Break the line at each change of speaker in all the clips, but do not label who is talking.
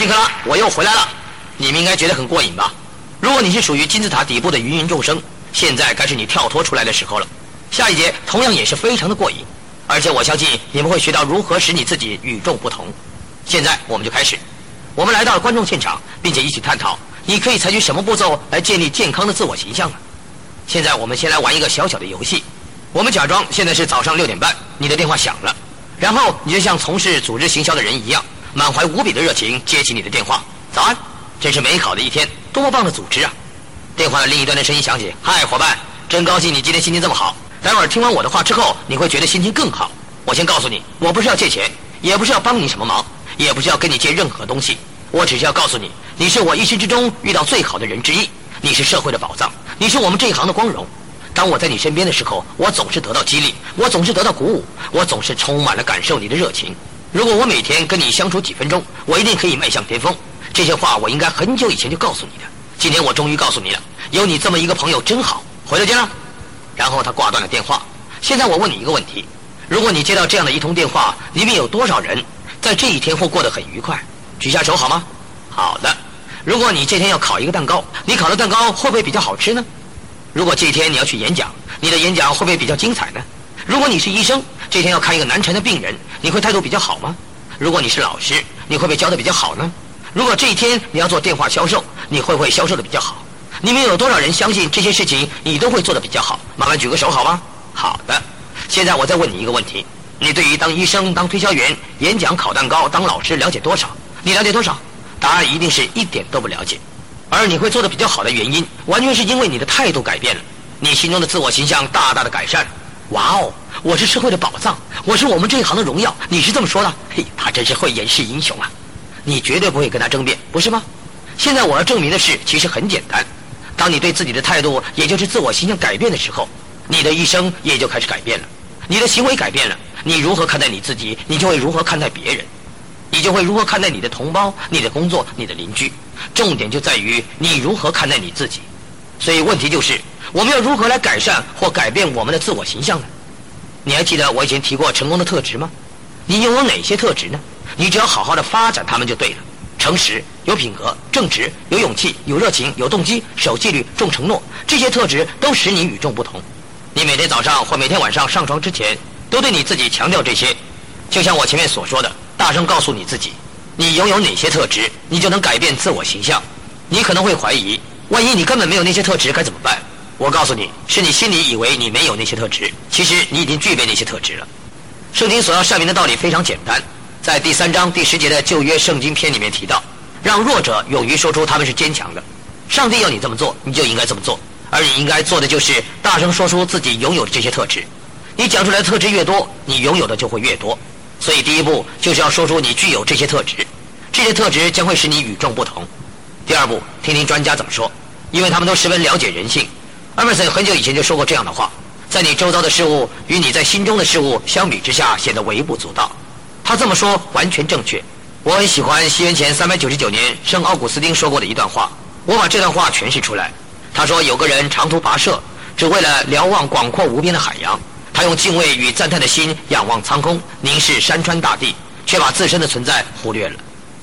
金克拉，我又回来了。你们应该觉得很过瘾吧？如果你是属于金字塔底部的芸芸众生，现在该是你跳脱出来的时候了。下一节同样也是非常的过瘾，而且我相信你们会学到如何使你自己与众不同。现在我们就开始，我们来到了观众现场，并且一起探讨你可以采取什么步骤来建立健康的自我形象呢？现在我们先来玩一个小小的游戏，我们假装现在是早上六点半，你的电话响了，然后你就像从事组织行销的人一样，满怀无比的热情接起你的电话。早安，真是美好的一天，多棒的组织啊！电话的另一端的声音响起：“嗨，伙伴，真高兴你今天心情这么好。待会儿听完我的话之后，你会觉得心情更好。我先告诉你，我不是要借钱，也不是要帮你什么忙，也不是要跟你借任何东西，我只是要告诉你，你是我一生之中遇到最好的人之一，你是社会的宝藏，你是我们这一行的光荣。当我在你身边的时候，我总是得到激励，我总是得到鼓舞，我总是充满了感受你的热情。如果我每天跟你相处几分钟，我一定可以迈向巅峰。”这些话我应该很久以前就告诉你的，今天我终于告诉你了。有你这么一个朋友真好。回头见了。然后他挂断了电话。现在我问你一个问题：如果你接到这样的一通电话，里面有多少人在这一天会过得很愉快？举下手好吗？好的。如果你这天要烤一个蛋糕，你烤的蛋糕会不会比较好吃呢？如果这一天你要去演讲，你的演讲会不会比较精彩呢？如果你是医生，这天要看一个难缠的病人，你会态度比较好吗？如果你是老师，你会不会教的比较好呢？如果这一天你要做电话销售，你会不会销售的比较好？你们有多少人相信这些事情你都会做的比较好？麻烦举个手好吗？好的。现在我再问你一个问题：你对于当医生、当推销员、演讲、烤蛋糕、当老师了解多少？你了解多少？答案一定是一点都不了解。而你会做的比较好的原因，完全是因为你的态度改变了，你心中的自我形象大大的改善。哇哦，我是社会的宝藏，我是我们这一行的荣耀。你是这么说的？嘿，他真是慧眼识英雄啊！你绝对不会跟他争辩，不是吗？现在我要证明的是，其实很简单。当你对自己的态度，也就是自我形象改变的时候，你的一生也就开始改变了。你的行为改变了，你如何看待你自己，你就会如何看待别人，你就会如何看待你的同胞、你的工作、你的邻居。重点就在于你如何看待你自己。所以问题就是，我们要如何来改善或改变我们的自我形象呢？你还记得我以前提过成功的特质吗？你拥有哪些特质呢？你只要好好的发展他们就对了。诚实、有品格、正直、有勇气、有热情、有动机、守纪律、重承诺，这些特质都使你与众不同。你每天早上或每天晚上上床之前，都对你自己强调这些。就像我前面所说的，大声告诉你自己，你拥有哪些特质，你就能改变自我形象。你可能会怀疑，万一你根本没有那些特质该怎么办？我告诉你，是你心里以为你没有那些特质，其实你已经具备那些特质了。圣经所要阐明的道理非常简单，在第三章第十节的旧约圣经篇里面提到，让弱者勇于说出他们是坚强的。上帝要你这么做，你就应该这么做，而你应该做的就是大声说出自己拥有的这些特质。你讲出来的特质越多，你拥有的就会越多。所以第一步就是要说出你具有这些特质，这些特质将会使你与众不同。第二步，听听专家怎么说，因为他们都十分了解人性。艾默森很久以前就说过这样的话。在你周遭的事物与你在心中的事物相比之下，显得微不足道。他这么说完全正确。我很喜欢西元前三百九十九年圣奥古斯丁说过的一段话，我把这段话诠释出来。他说：“有个人长途跋涉，只为了瞭望广阔无边的海洋。他用敬畏与赞叹的心仰望苍空，凝视山川大地，却把自身的存在忽略了。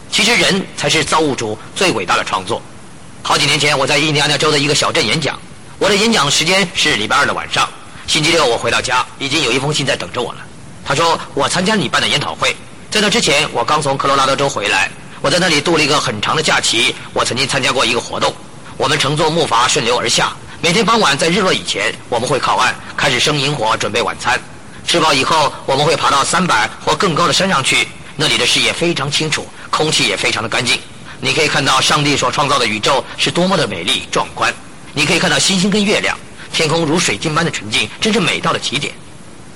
其实人才是造物主最伟大的创作。”好几年前，我在印第安纳州的一个小镇演讲，我的演讲时间是礼拜二的晚上。星期六我回到家，已经有一封信在等着我了。他说我参加你办的研讨会，在那之前我刚从科罗拉多州回来，我在那里度了一个很长的假期。我曾经参加过一个活动，我们乘坐木筏顺流而下，每天傍晚在日落以前，我们会靠岸，开始生萤火，准备晚餐。吃饱以后，我们会爬到三百或更高的山上去，那里的视野非常清楚，空气也非常的干净。你可以看到上帝所创造的宇宙是多么的美丽壮观，你可以看到星星跟月亮。天空如水晶般的纯净，真是美到了极点。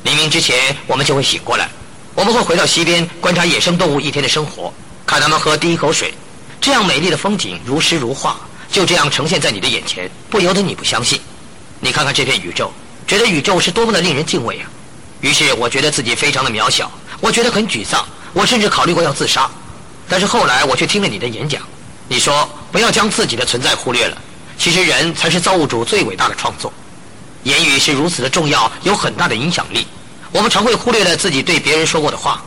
黎明之前，我们就会醒过来，我们会回到溪边观察野生动物一天的生活，看它们喝第一口水。这样美丽的风景如诗如画，就这样呈现在你的眼前，不由得你不相信。你看看这片宇宙，觉得宇宙是多么的令人敬畏啊！于是我觉得自己非常的渺小，我觉得很沮丧，我甚至考虑过要自杀。但是后来我却听了你的演讲，你说不要将自己的存在忽略了，其实人才是造物主最伟大的创作。言语是如此的重要，有很大的影响力。我们常会忽略了自己对别人说过的话。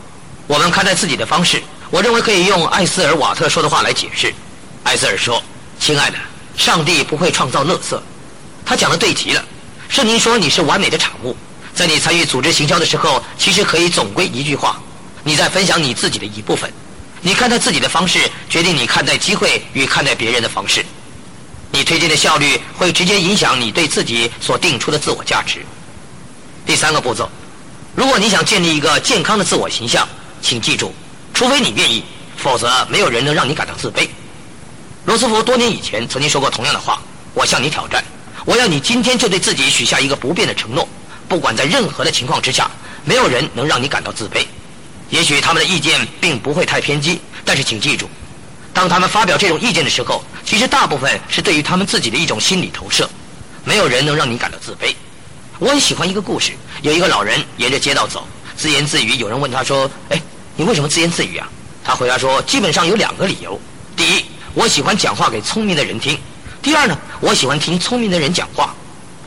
我们看待自己的方式，我认为可以用艾斯尔瓦特说的话来解释。艾斯尔说：“亲爱的，上帝不会创造乐色。”他讲的对极了。圣经说你是完美的产物。在你参与组织行销的时候，其实可以总归一句话：你在分享你自己的一部分。你看待自己的方式，决定你看待机会与看待别人的方式。你推荐的效率会直接影响你对自己所定出的自我价值。第三个步骤，如果你想建立一个健康的自我形象，请记住，除非你愿意，否则没有人能让你感到自卑。罗斯福多年以前曾经说过同样的话：“我向你挑战，我要你今天就对自己许下一个不变的承诺，不管在任何的情况之下，没有人能让你感到自卑。”也许他们的意见并不会太偏激，但是请记住，当他们发表这种意见的时候，其实大部分是对于他们自己的一种心理投射。没有人能让你感到自卑。我很喜欢一个故事，有一个老人沿着街道走，自言自语。有人问他说：“哎，你为什么自言自语啊？”他回答说：“基本上有两个理由。第一，我喜欢讲话给聪明的人听；第二呢，我喜欢听聪明的人讲话。”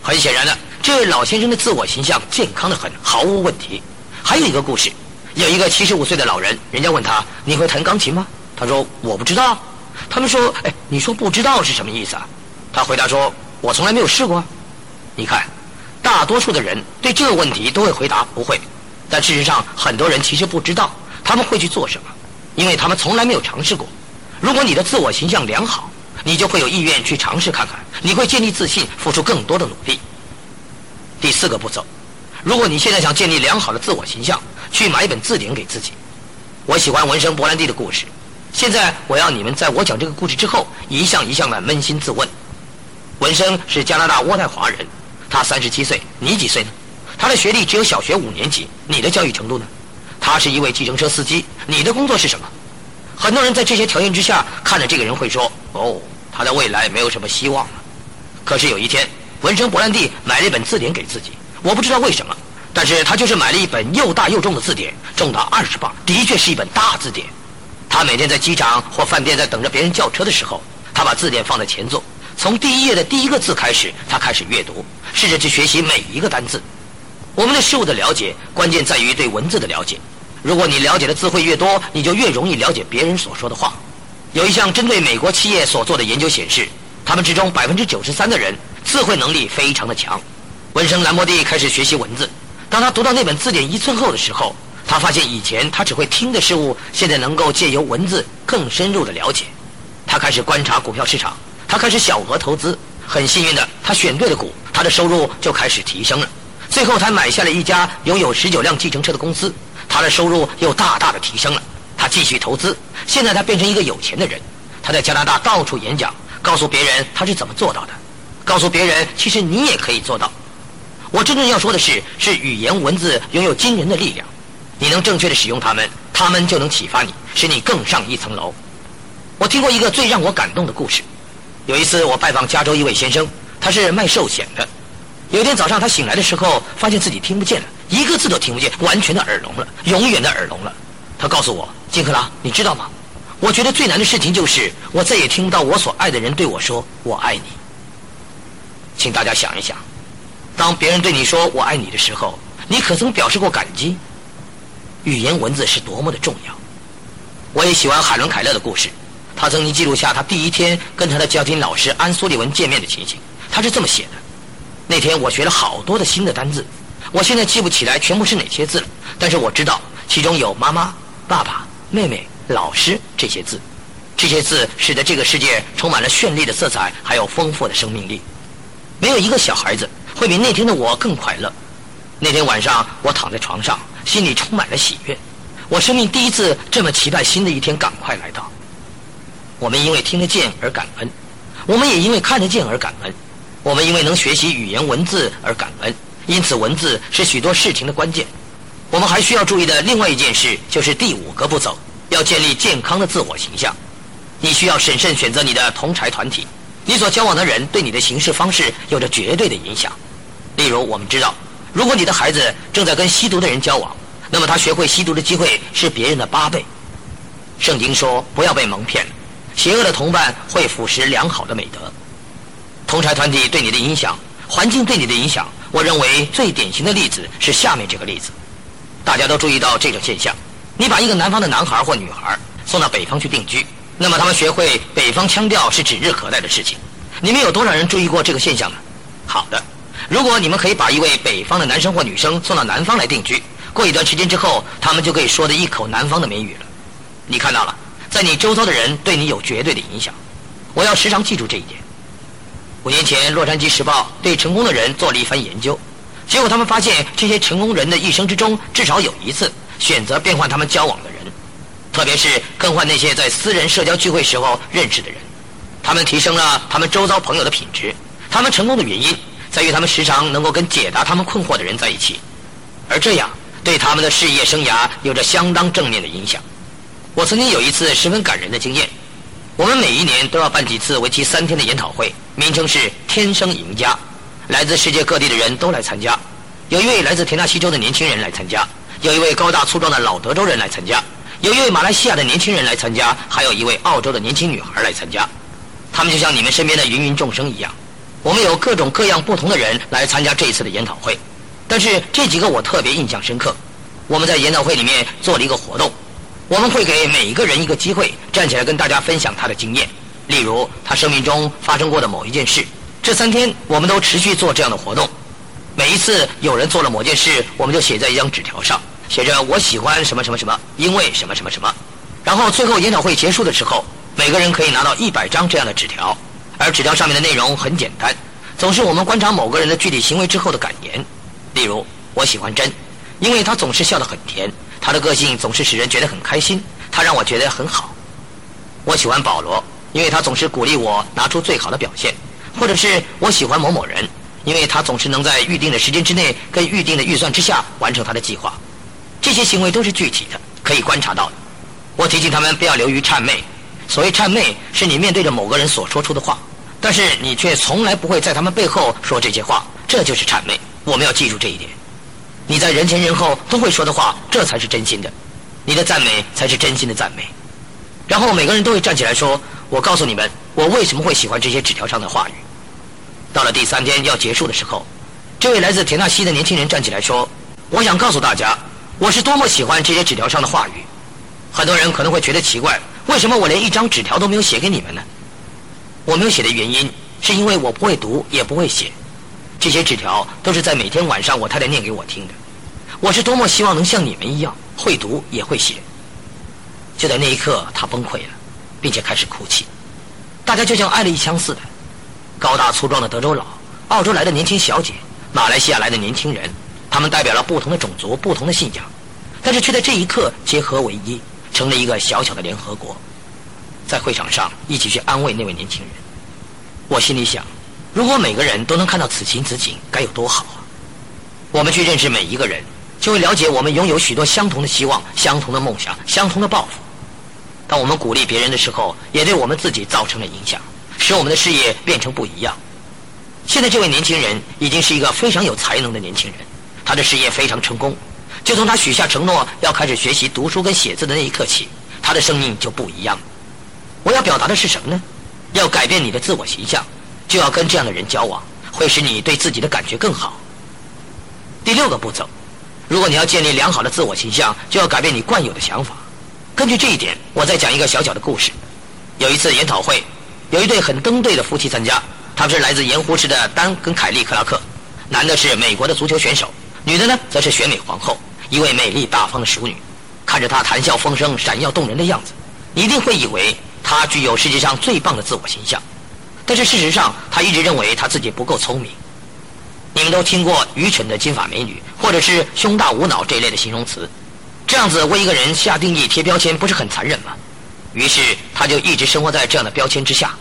很显然的，这位老先生的自我形象健康的很，毫无问题。还有一个故事。有一个七十五岁的老人，人家问他：“你会弹钢琴吗？”他说：“我不知道。”他们说：“哎，你说不知道是什么意思啊？”他回答说：“我从来没有试过。”你看，大多数的人对这个问题都会回答不会，但事实上，很多人其实不知道他们会去做什么，因为他们从来没有尝试过。如果你的自我形象良好，你就会有意愿去尝试看看，你会建立自信，付出更多的努力。第四个步骤，如果你现在想建立良好的自我形象，去买一本字典给自己。我喜欢文生勃兰蒂的故事。现在我要你们在我讲这个故事之后，一项一项的扪心自问。文生是加拿大渥太华人，他三十七岁，你几岁呢？他的学历只有小学五年级，你的教育程度呢？他是一位计程车司机，你的工作是什么？很多人在这些条件之下看着这个人会说：“哦，他的未来没有什么希望了。”可是有一天，文生伯兰蒂买了一本字典给自己，我不知道为什么。但是他就是买了一本又大又重的字典，重达二十磅，的确是一本大字典。他每天在机场或饭店在等着别人叫车的时候，他把字典放在前座，从第一页的第一个字开始，他开始阅读，试着去学习每一个单字。我们对事物的了解，关键在于对文字的了解。如果你了解的字会越多，你就越容易了解别人所说的话。有一项针对美国企业所做的研究显示，他们之中百分之九十三的人词汇能力非常的强。文生兰博蒂开始学习文字。当他读到那本字典一寸厚的时候，他发现以前他只会听的事物，现在能够借由文字更深入的了解。他开始观察股票市场，他开始小额投资。很幸运的，他选对了股，他的收入就开始提升了。最后，他买下了一家拥有十九辆计程车的公司，他的收入又大大的提升了。他继续投资，现在他变成一个有钱的人。他在加拿大到处演讲，告诉别人他是怎么做到的，告诉别人其实你也可以做到。我真正要说的是，是语言文字拥有惊人的力量，你能正确的使用它们，它们就能启发你，使你更上一层楼。我听过一个最让我感动的故事。有一次，我拜访加州一位先生，他是卖寿险的。有一天早上，他醒来的时候，发现自己听不见了，一个字都听不见，完全的耳聋了，永远的耳聋了。他告诉我：“金克拉，你知道吗？我觉得最难的事情就是，我再也听不到我所爱的人对我说‘我爱你’。”请大家想一想。当别人对你说“我爱你”的时候，你可曾表示过感激？语言文字是多么的重要！我也喜欢海伦·凯勒的故事。他曾经记录下他第一天跟他的家庭老师安·苏利文见面的情形。他是这么写的：“那天我学了好多的新的单字，我现在记不起来全部是哪些字了，但是我知道其中有妈妈、爸爸、妹妹、老师这些字。这些字使得这个世界充满了绚丽的色彩，还有丰富的生命力。没有一个小孩子。”会比那天的我更快乐。那天晚上，我躺在床上，心里充满了喜悦。我生命第一次这么期待新的一天赶快来到。我们因为听得见而感恩，我们也因为看得见而感恩。我们因为能学习语言文字而感恩。因此，文字是许多事情的关键。我们还需要注意的另外一件事，就是第五个步骤：要建立健康的自我形象。你需要审慎选择你的同柴团体。你所交往的人对你的行事方式有着绝对的影响。例如，我们知道，如果你的孩子正在跟吸毒的人交往，那么他学会吸毒的机会是别人的八倍。圣经说：“不要被蒙骗，邪恶的同伴会腐蚀良好的美德。”同柴团体对你的影响，环境对你的影响，我认为最典型的例子是下面这个例子。大家都注意到这种现象：你把一个南方的男孩或女孩送到北方去定居，那么他们学会北方腔调是指日可待的事情。你们有多少人注意过这个现象呢？好的，如果你们可以把一位北方的男生或女生送到南方来定居，过一段时间之后，他们就可以说的一口南方的美语了。你看到了，在你周遭的人对你有绝对的影响。我要时常记住这一点。五年前，《洛杉矶时报》对成功的人做了一番研究，结果他们发现，这些成功人的一生之中，至少有一次选择变换他们交往的人，特别是更换那些在私人社交聚会时候认识的人。他们提升了他们周遭朋友的品质。他们成功的原因在于他们时常能够跟解答他们困惑的人在一起，而这样对他们的事业生涯有着相当正面的影响。我曾经有一次十分感人的经验。我们每一年都要办几次为期三天的研讨会，名称是“天生赢家”，来自世界各地的人都来参加。有一位来自田纳西州的年轻人来参加，有一位高大粗壮的老德州人来参加，有一位马来西亚的年轻人来参加，还有一位澳洲的年轻女孩来参加。他们就像你们身边的芸芸众生一样。我们有各种各样不同的人来参加这一次的研讨会，但是这几个我特别印象深刻。我们在研讨会里面做了一个活动。我们会给每一个人一个机会，站起来跟大家分享他的经验，例如他生命中发生过的某一件事。这三天，我们都持续做这样的活动。每一次有人做了某件事，我们就写在一张纸条上，写着“我喜欢什么什么什么，因为什么什么什么”。然后最后研讨会结束的时候，每个人可以拿到一百张这样的纸条，而纸条上面的内容很简单，总是我们观察某个人的具体行为之后的感言。例如，我喜欢真，因为他总是笑得很甜。他的个性总是使人觉得很开心，他让我觉得很好。我喜欢保罗，因为他总是鼓励我拿出最好的表现；或者是我喜欢某某人，因为他总是能在预定的时间之内，跟预定的预算之下完成他的计划。这些行为都是具体的，可以观察到的。我提醒他们不要流于谄媚。所谓谄媚，是你面对着某个人所说出的话，但是你却从来不会在他们背后说这些话，这就是谄媚。我们要记住这一点。你在人前人后都会说的话，这才是真心的。你的赞美才是真心的赞美。然后每个人都会站起来说：“我告诉你们，我为什么会喜欢这些纸条上的话语。”到了第三天要结束的时候，这位来自田纳西的年轻人站起来说：“我想告诉大家，我是多么喜欢这些纸条上的话语。”很多人可能会觉得奇怪，为什么我连一张纸条都没有写给你们呢？我没有写的原因，是因为我不会读，也不会写。这些纸条都是在每天晚上我太太念给我听的。我是多么希望能像你们一样会读也会写。就在那一刻，他崩溃了，并且开始哭泣。大家就像挨了一枪似的。高大粗壮的德州佬，澳洲来的年轻小姐，马来西亚来的年轻人，他们代表了不同的种族、不同的信仰，但是却在这一刻结合为一，成了一个小小的联合国。在会场上一起去安慰那位年轻人。我心里想。如果每个人都能看到此情此景，该有多好啊！我们去认识每一个人，就会了解我们拥有许多相同的希望、相同的梦想、相同的抱负。当我们鼓励别人的时候，也对我们自己造成了影响，使我们的事业变成不一样。现在这位年轻人已经是一个非常有才能的年轻人，他的事业非常成功。就从他许下承诺要开始学习读书跟写字的那一刻起，他的生命就不一样。我要表达的是什么呢？要改变你的自我形象。就要跟这样的人交往，会使你对自己的感觉更好。第六个步骤，如果你要建立良好的自我形象，就要改变你惯有的想法。根据这一点，我再讲一个小小的故事。有一次研讨会，有一对很登对的夫妻参加，他们是来自盐湖市的丹跟凯利克拉克，男的是美国的足球选手，女的呢则是选美皇后，一位美丽大方的淑女。看着她谈笑风生、闪耀动人的样子，你一定会以为她具有世界上最棒的自我形象。但是事实上，她一直认为她自己不够聪明。你们都听过“愚蠢的金发美女”或者是“胸大无脑”这一类的形容词，这样子为一个人下定义、贴标签，不是很残忍吗？于是她就一直生活在这样的标签之下。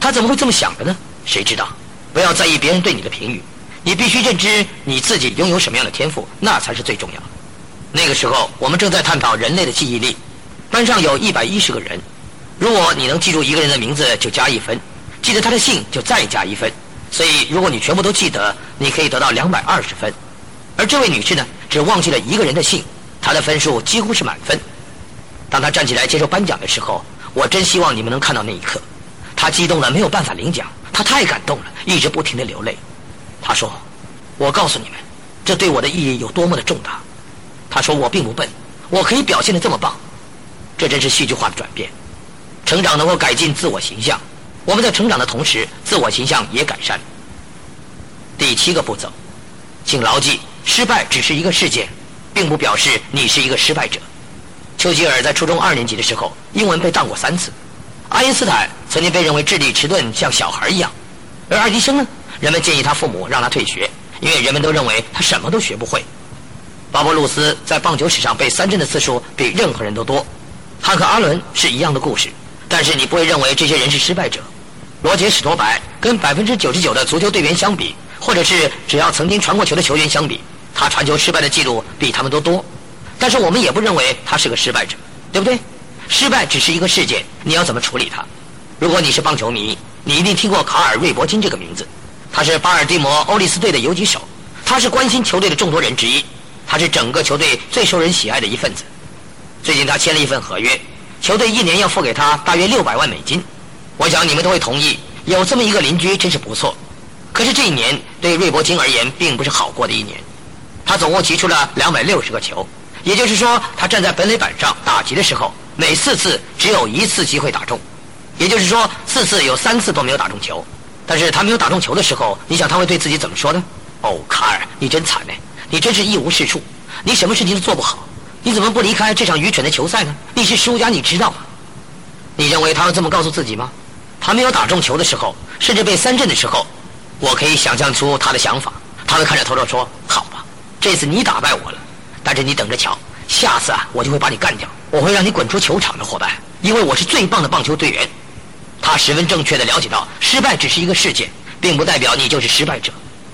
她怎么会这么想的呢？谁知道？不要在意别人对你的评语，你必须认知你自己拥有什么样的天赋，那才是最重要的。那个时候，我们正在探讨人类的记忆力。班上有一百一十个人，如果你能记住一个人的名字，就加一分。记得他的姓就再加一分，所以如果你全部都记得，你可以得到两百二十分。而这位女士呢，只忘记了一个人的姓，她的分数几乎是满分。当她站起来接受颁奖的时候，我真希望你们能看到那一刻，她激动的没有办法领奖，她太感动了，一直不停的流泪。他说：“我告诉你们，这对我的意义有多么的重大。”他说：“我并不笨，我可以表现的这么棒。”这真是戏剧化的转变。成长能够改进自我形象，我们在成长的同时，自我形象也改善。第七个步骤，请牢记：失败只是一个事件，并不表示你是一个失败者。丘吉尔在初中二年级的时候，英文被当过三次。爱因斯坦曾经被认为智力迟钝，像小孩一样。而爱迪生呢，人们建议他父母让他退学，因为人们都认为他什么都学不会。巴勃鲁斯在棒球史上被三振的次数比任何人都多。他和·阿伦是一样的故事，但是你不会认为这些人是失败者。罗杰·史托白跟百分之九十九的足球队员相比，或者是只要曾经传过球的球员相比，他传球失败的记录比他们都多。但是我们也不认为他是个失败者，对不对？失败只是一个事件，你要怎么处理它？如果你是棒球迷，你一定听过卡尔·瑞伯金这个名字。他是巴尔的摩欧利斯队的游击手，他是关心球队的众多人之一，他是整个球队最受人喜爱的一份子。最近他签了一份合约，球队一年要付给他大约六百万美金。我想你们都会同意，有这么一个邻居真是不错。可是这一年对瑞伯金而言并不是好过的一年，他总共提出了两百六十个球。也就是说，他站在本垒板上打击的时候，每四次只有一次机会打中。也就是说，四次有三次都没有打中球。但是他没有打中球的时候，你想他会对自己怎么说呢？哦，卡尔，你真惨呢，你真是一无是处，你什么事情都做不好，你怎么不离开这场愚蠢的球赛呢？你是输家，你知道吗？你认为他会这么告诉自己吗？他没有打中球的时候，甚至被三振的时候，我可以想象出他的想法。他会看着头头说：“好吧，这次你打败我了。”但是你等着瞧，下次啊，我就会把你干掉，我会让你滚出球场的伙伴，因为我是最棒的棒球队员。他十分正确的了解到，失败只是一个事件，并不代表你就是失败者。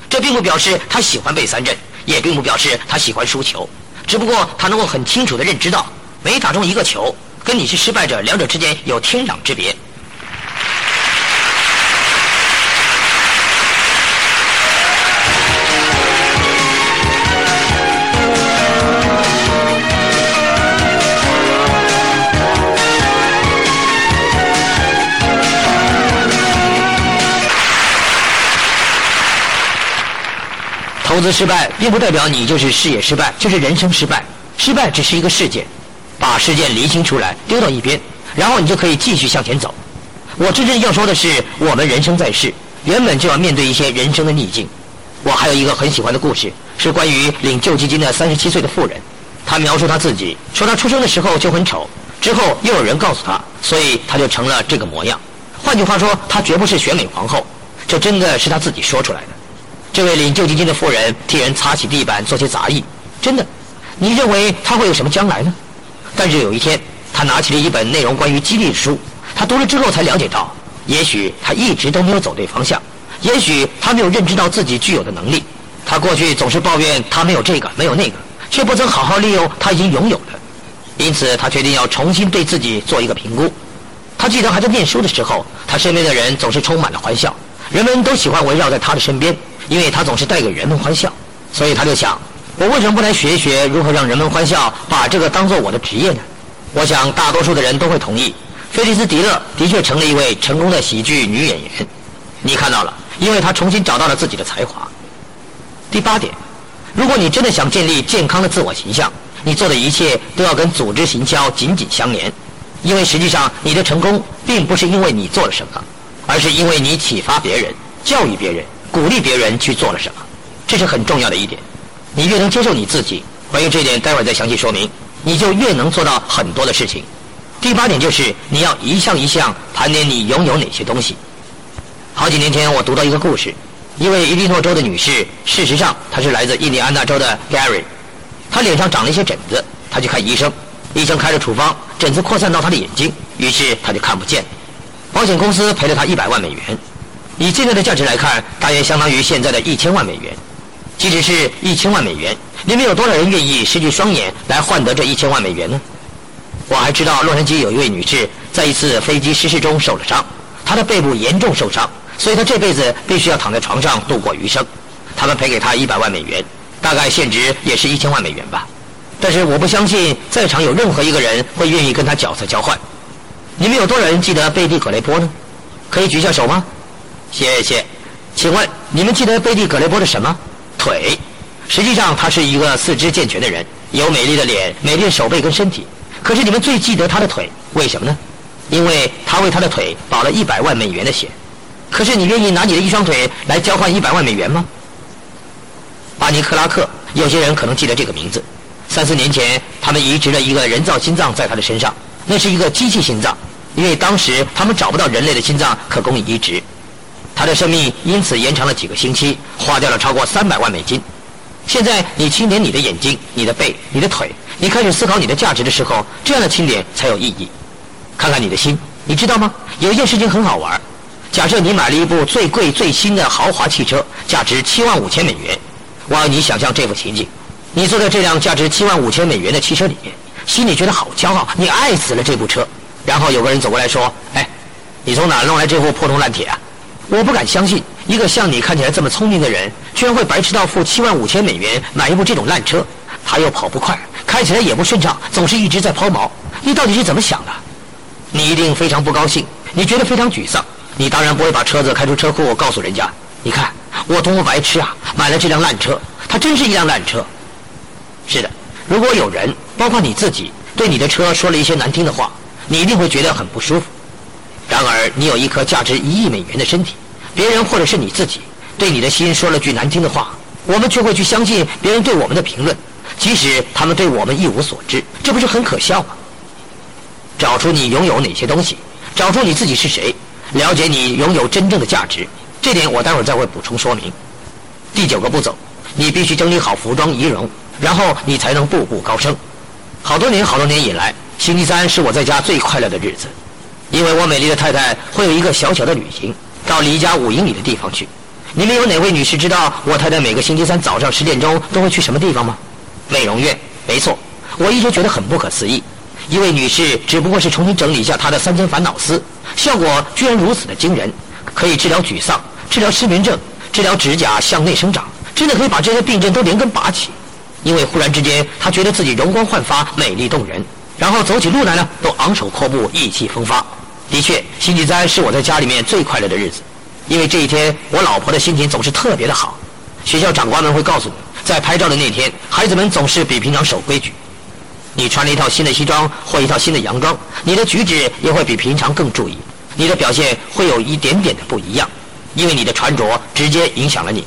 这并不表示他喜欢被三振，也并不表示他喜欢输球。只不过他能够很清楚的认知到，每打中一个球，跟你是失败者两者之间有天壤之别。投资失败，并不代表你就是事业失败，就是人生失败。失败只是一个事件，把事件厘清出来，丢到一边，然后你就可以继续向前走。我真正要说的是，我们人生在世，原本就要面对一些人生的逆境。我还有一个很喜欢的故事，是关于领救济金的三十七岁的妇人。她描述她自己，说她出生的时候就很丑，之后又有人告诉她，所以她就成了这个模样。换句话说，她绝不是选美皇后，这真的是她自己说出来的。这位领救济金的妇人替人擦起地板，做些杂役。真的，你认为他会有什么将来呢？但是有一天，他拿起了一本内容关于激励的书，他读了之后才了解到，也许他一直都没有走对方向，也许他没有认知到自己具有的能力。他过去总是抱怨他没有这个，没有那个，却不曾好好利用他已经拥有的。因此，他决定要重新对自己做一个评估。他记得还在念书的时候，他身边的人总是充满了欢笑，人们都喜欢围绕在他的身边。因为他总是带给人们欢笑，所以他就想：我为什么不来学一学如何让人们欢笑，把这个当做我的职业呢？我想大多数的人都会同意，菲利斯·迪勒的确成了一位成功的喜剧女演员。你看到了，因为她重新找到了自己的才华。第八点，如果你真的想建立健康的自我形象，你做的一切都要跟组织行销紧紧相连，因为实际上你的成功并不是因为你做了什么，而是因为你启发别人、教育别人。鼓励别人去做了什么，这是很重要的一点。你越能接受你自己，关于这点待会儿再详细说明，你就越能做到很多的事情。第八点就是你要一项一项盘点你拥有哪些东西。好几年前我读到一个故事，一位伊利诺州的女士，事实上她是来自印第安纳州的 Gary，她脸上长了一些疹子，她去看医生，医生开了处方，疹子扩散到她的眼睛，于是她就看不见。保险公司赔了她一百万美元。以现在的价值来看，大约相当于现在的一千万美元。即使是一千万美元，你们有多少人愿意失去双眼来换得这一千万美元呢？我还知道洛杉矶有一位女士在一次飞机失事中受了伤，她的背部严重受伤，所以她这辈子必须要躺在床上度过余生。他们赔给她一百万美元，大概现值也是一千万美元吧。但是我不相信在场有任何一个人会愿意跟她角色交换。你们有多少人记得贝蒂·可雷波呢？可以举下手吗？谢谢，请问你们记得贝蒂·葛雷波的什么？腿。实际上，他是一个四肢健全的人，有美丽的脸、美丽的手背跟身体。可是你们最记得他的腿，为什么呢？因为他为他的腿保了一百万美元的险。可是你愿意拿你的一双腿来交换一百万美元吗？巴尼克拉克，有些人可能记得这个名字。三四年前，他们移植了一个人造心脏在他的身上，那是一个机器心脏，因为当时他们找不到人类的心脏可供移植。他的生命因此延长了几个星期，花掉了超过三百万美金。现在你清点你的眼睛、你的背、你的腿，你开始思考你的价值的时候，这样的清点才有意义。看看你的心，你知道吗？有一件事情很好玩。假设你买了一部最贵最新的豪华汽车，价值七万五千美元。我要你想象这幅情景：你坐在这辆价值七万五千美元的汽车里面，心里觉得好骄傲，你爱死了这部车。然后有个人走过来说：“哎，你从哪弄来这副破铜烂铁啊？”我不敢相信，一个像你看起来这么聪明的人，居然会白痴到付七万五千美元买一部这种烂车。他又跑不快，开起来也不顺畅，总是一直在抛锚。你到底是怎么想的？你一定非常不高兴，你觉得非常沮丧。你当然不会把车子开出车库，告诉人家：“你看我多么白痴啊，买了这辆烂车。它真是一辆烂车。”是的，如果有人，包括你自己，对你的车说了一些难听的话，你一定会觉得很不舒服。然而，你有一颗价值一亿美元的身体，别人或者是你自己对你的心说了句难听的话，我们却会去相信别人对我们的评论，即使他们对我们一无所知，这不是很可笑吗？找出你拥有哪些东西，找出你自己是谁，了解你拥有真正的价值，这点我待会儿再会补充说明。第九个步骤，你必须整理好服装仪容，然后你才能步步高升。好多年好多年以来，星期三是我在家最快乐的日子。因为我美丽的太太会有一个小小的旅行，到离家五英里的地方去。你们有哪位女士知道我太太每个星期三早上十点钟都会去什么地方吗？美容院，没错。我一直觉得很不可思议，一位女士只不过是重新整理一下她的三千烦恼丝，效果居然如此的惊人，可以治疗沮丧，治疗失眠症，治疗指甲向内生长，真的可以把这些病症都连根拔起。因为忽然之间，她觉得自己容光焕发，美丽动人，然后走起路来呢，都昂首阔步，意气风发。的确，星期三是我在家里面最快乐的日子，因为这一天我老婆的心情总是特别的好。学校长官们会告诉你，在拍照的那天，孩子们总是比平常守规矩。你穿了一套新的西装或一套新的洋装，你的举止也会比平常更注意，你的表现会有一点点的不一样，因为你的穿着直接影响了你。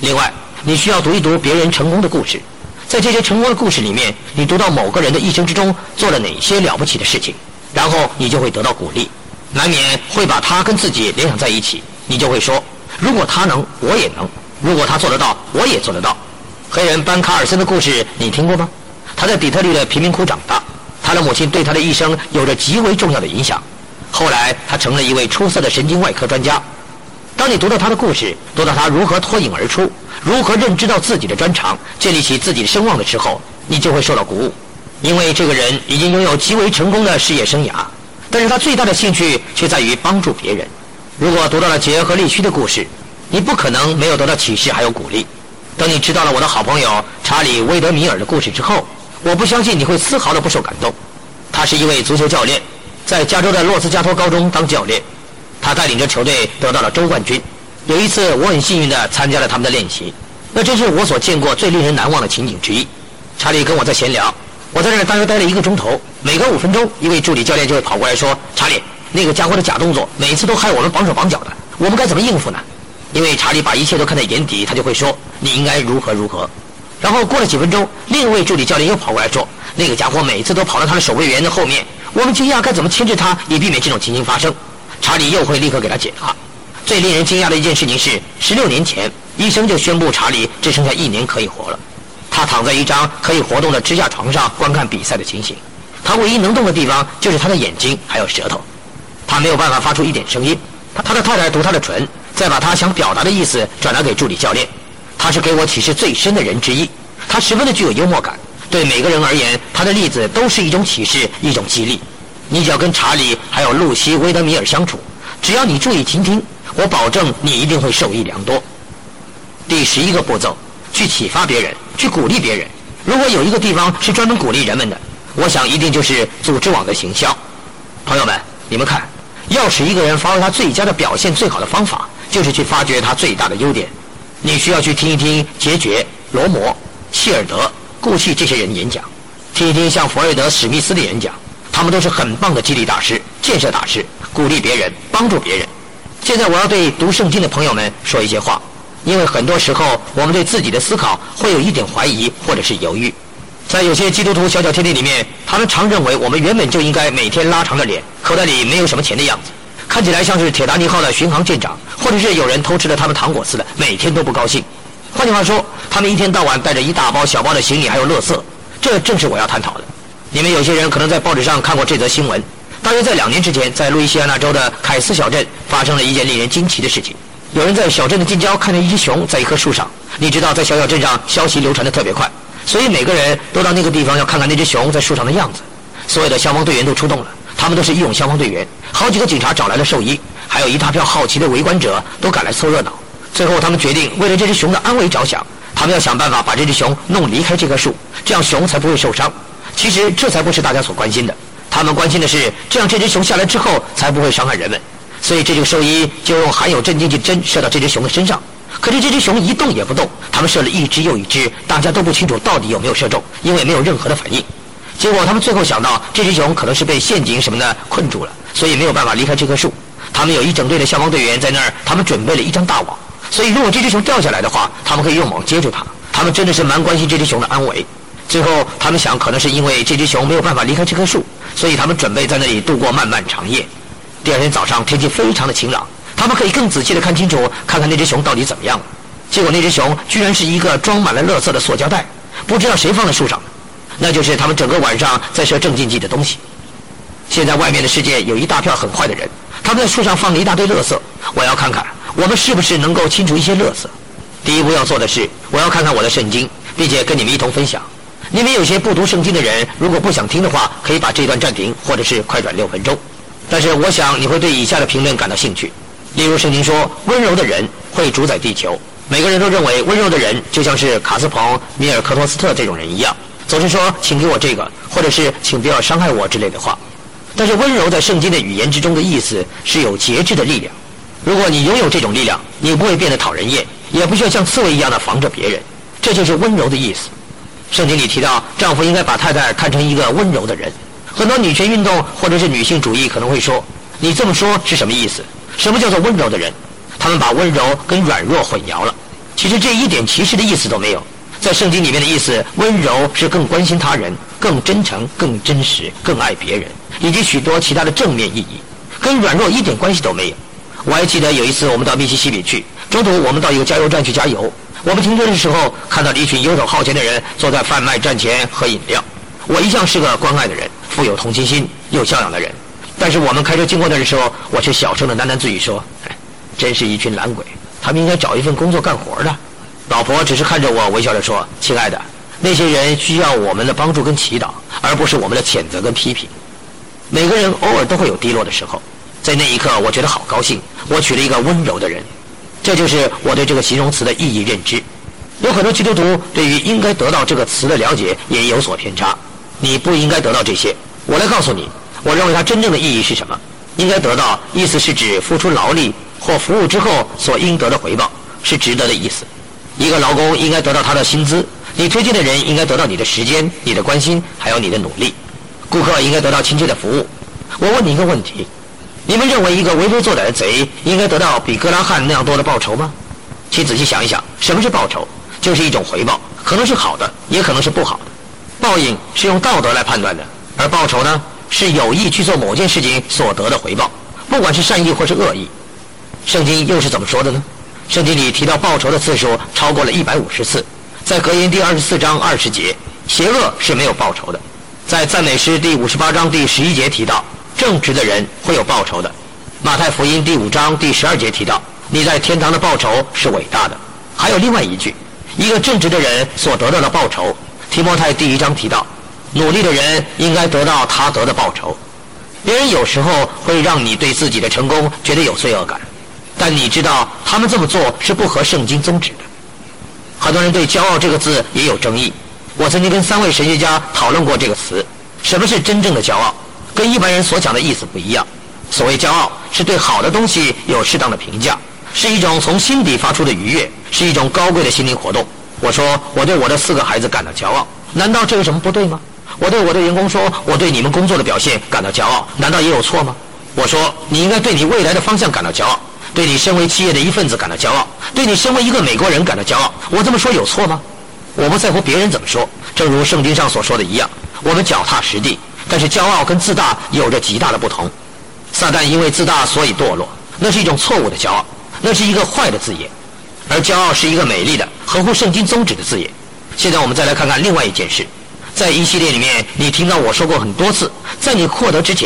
另外，你需要读一读别人成功的故事，在这些成功的故事里面，你读到某个人的一生之中做了哪些了不起的事情。然后你就会得到鼓励，难免会把他跟自己联想在一起。你就会说：如果他能，我也能；如果他做得到，我也做得到。黑人班卡尔森的故事你听过吗？他在底特律的贫民窟长大，他的母亲对他的一生有着极为重要的影响。后来他成了一位出色的神经外科专家。当你读到他的故事，读到他如何脱颖而出，如何认知到自己的专长，建立起自己的声望的时候，你就会受到鼓舞。因为这个人已经拥有极为成功的事业生涯，但是他最大的兴趣却在于帮助别人。如果读到了杰和利须的故事，你不可能没有得到启示还有鼓励。等你知道了我的好朋友查理·威德米尔的故事之后，我不相信你会丝毫的不受感动。他是一位足球教练，在加州的洛斯加托高中当教练，他带领着球队得到了州冠军。有一次，我很幸运地参加了他们的练习，那真是我所见过最令人难忘的情景之一。查理跟我在闲聊。我在这儿大约待了一个钟头，每隔五分钟，一位助理教练就会跑过来说：“查理，那个家伙的假动作，每次都害我们绑手绑脚的，我们该怎么应付呢？”因为查理把一切都看在眼底，他就会说：“你应该如何如何。”然后过了几分钟，另一位助理教练又跑过来说：“那个家伙每次都跑到他的守卫员的后面，我们惊讶该怎么牵制他，以避免这种情形发生。”查理又会立刻给他解答。最令人惊讶的一件事情是，十六年前，医生就宣布查理只剩下一年可以活了。他躺在一张可以活动的支架床上观看比赛的情形，他唯一能动的地方就是他的眼睛还有舌头，他没有办法发出一点声音。他的太太读他的唇，再把他想表达的意思转达给助理教练。他是给我启示最深的人之一，他十分的具有幽默感。对每个人而言，他的例子都是一种启示，一种激励。你只要跟查理还有露西·威德米尔相处，只要你注意倾听，我保证你一定会受益良多。第十一个步骤。去启发别人，去鼓励别人。如果有一个地方是专门鼓励人们的，我想一定就是组织网的行销。朋友们，你们看，要使一个人发挥他最佳的表现，最好的方法就是去发掘他最大的优点。你需要去听一听杰爵、罗摩、希尔德、顾气这些人演讲。听一听像弗瑞德·史密斯的演讲，他们都是很棒的激励大师、建设大师，鼓励别人，帮助别人。现在我要对读圣经的朋友们说一些话，因为很多时候我们对自己的思考会有一点怀疑或者是犹豫。在有些基督徒小小天地里面，他们常认为我们原本就应该每天拉长着脸，口袋里没有什么钱的样子，看起来像是铁达尼号的巡航舰长，或者是有人偷吃了他们糖果似的，每天都不高兴。换句话说，他们一天到晚带着一大包小包的行李还有垃圾，这正是我要探讨的。你们有些人可能在报纸上看过这则新闻。大约在两年之前，在路易斯安那州的凯斯小镇发生了一件令人惊奇的事情。有人在小镇的近郊看见一只熊在一棵树上。你知道，在小小镇上消息流传的特别快，所以每个人都到那个地方要看看那只熊在树上的样子。所有的消防队员都出动了，他们都是义勇消防队员。好几个警察找来了兽医，还有一大票好奇的围观者都赶来凑热闹。最后，他们决定为了这只熊的安危着想，他们要想办法把这只熊弄离开这棵树，这样熊才不会受伤。其实，这才不是大家所关心的。他们关心的是，这样这只熊下来之后才不会伤害人们，所以这个兽医就用含有镇静剂针射到这只熊的身上。可是这只熊一动也不动，他们射了一只又一只，大家都不清楚到底有没有射中，因为没有任何的反应。结果他们最后想到，这只熊可能是被陷阱什么的困住了，所以没有办法离开这棵树。他们有一整队的消防队员在那儿，他们准备了一张大网，所以如果这只熊掉下来的话，他们可以用网接住它。他们真的是蛮关心这只熊的安危。最后他们想，可能是因为这只熊没有办法离开这棵树。所以他们准备在那里度过漫漫长夜。第二天早上天气非常的晴朗，他们可以更仔细的看清楚，看看那只熊到底怎么样了。结果那只熊居然是一个装满了垃圾的塑胶袋，不知道谁放在树上的，那就是他们整个晚上在射镇静剂的东西。现在外面的世界有一大票很坏的人，他们在树上放了一大堆垃圾。我要看看我们是不是能够清除一些垃圾。第一步要做的是，我要看看我的圣经，并且跟你们一同分享。你们有些不读圣经的人，如果不想听的话，可以把这段暂停，或者是快转六分钟。但是我想你会对以下的评论感到兴趣。例如，圣经说温柔的人会主宰地球。每个人都认为温柔的人就像是卡斯彭、米尔科托斯特这种人一样，总是说“请给我这个”或者是“请不要伤害我”之类的话。但是温柔在圣经的语言之中的意思是有节制的力量。如果你拥有这种力量，你不会变得讨人厌，也不需要像刺猬一样的防着别人。这就是温柔的意思。圣经里提到，丈夫应该把太太看成一个温柔的人。很多女权运动或者是女性主义可能会说：“你这么说是什么意思？什么叫做温柔的人？”他们把温柔跟软弱混淆了。其实这一点歧视的意思都没有。在圣经里面的意思，温柔是更关心他人、更真诚、更真实、更爱别人，以及许多其他的正面意义，跟软弱一点关系都没有。我还记得有一次我们到密西西比去，中途我们到一个加油站去加油。我们停车的时候，看到了一群游手好闲的人坐在贩卖站前喝饮料。我一向是个关爱的人，富有同情心、有教养的人。但是我们开车经过那的时候，我却小声的喃喃自语说：“真是一群懒鬼，他们应该找一份工作干活的。”老婆只是看着我，微笑着说：“亲爱的，那些人需要我们的帮助跟祈祷，而不是我们的谴责跟批评。每个人偶尔都会有低落的时候，在那一刻，我觉得好高兴，我娶了一个温柔的人。”这就是我对这个形容词的意义认知。有很多基督徒对于应该得到这个词的了解也有所偏差。你不应该得到这些。我来告诉你，我认为它真正的意义是什么？应该得到，意思是指付出劳力或服务之后所应得的回报，是值得的意思。一个劳工应该得到他的薪资，你推荐的人应该得到你的时间、你的关心，还有你的努力。顾客应该得到亲切的服务。我问你一个问题。你们认为一个为非作歹的贼应该得到比格拉汉那样多的报酬吗？请仔细想一想，什么是报酬？就是一种回报，可能是好的，也可能是不好的。报应是用道德来判断的，而报酬呢，是有意去做某件事情所得的回报，不管是善意或是恶意。圣经又是怎么说的呢？圣经里提到报酬的次数超过了一百五十次，在格言第二十四章二十节，邪恶是没有报酬的；在赞美诗第五十八章第十一节提到。正直的人会有报酬的。马太福音第五章第十二节提到，你在天堂的报酬是伟大的。还有另外一句，一个正直的人所得到的报酬。提摩太第一章提到，努力的人应该得到他得的报酬。别人有时候会让你对自己的成功觉得有罪恶感，但你知道他们这么做是不合圣经宗旨的。很多人对“骄傲”这个字也有争议。我曾经跟三位神学家讨论过这个词，什么是真正的骄傲？跟一般人所讲的意思不一样。所谓骄傲，是对好的东西有适当的评价，是一种从心底发出的愉悦，是一种高贵的心灵活动。我说，我对我的四个孩子感到骄傲，难道这有什么不对吗？我对我的员工说，我对你们工作的表现感到骄傲，难道也有错吗？我说，你应该对你未来的方向感到骄傲，对你身为企业的一份子感到骄傲，对你身为一个美国人感到骄傲。我这么说有错吗？我不在乎别人怎么说，正如圣经上所说的一样，我们脚踏实地。但是骄傲跟自大有着极大的不同。撒旦因为自大所以堕落，那是一种错误的骄傲，那是一个坏的字眼。而骄傲是一个美丽的、合乎圣经宗旨的字眼。现在我们再来看看另外一件事，在一系列里面，你听到我说过很多次，在你获得之前。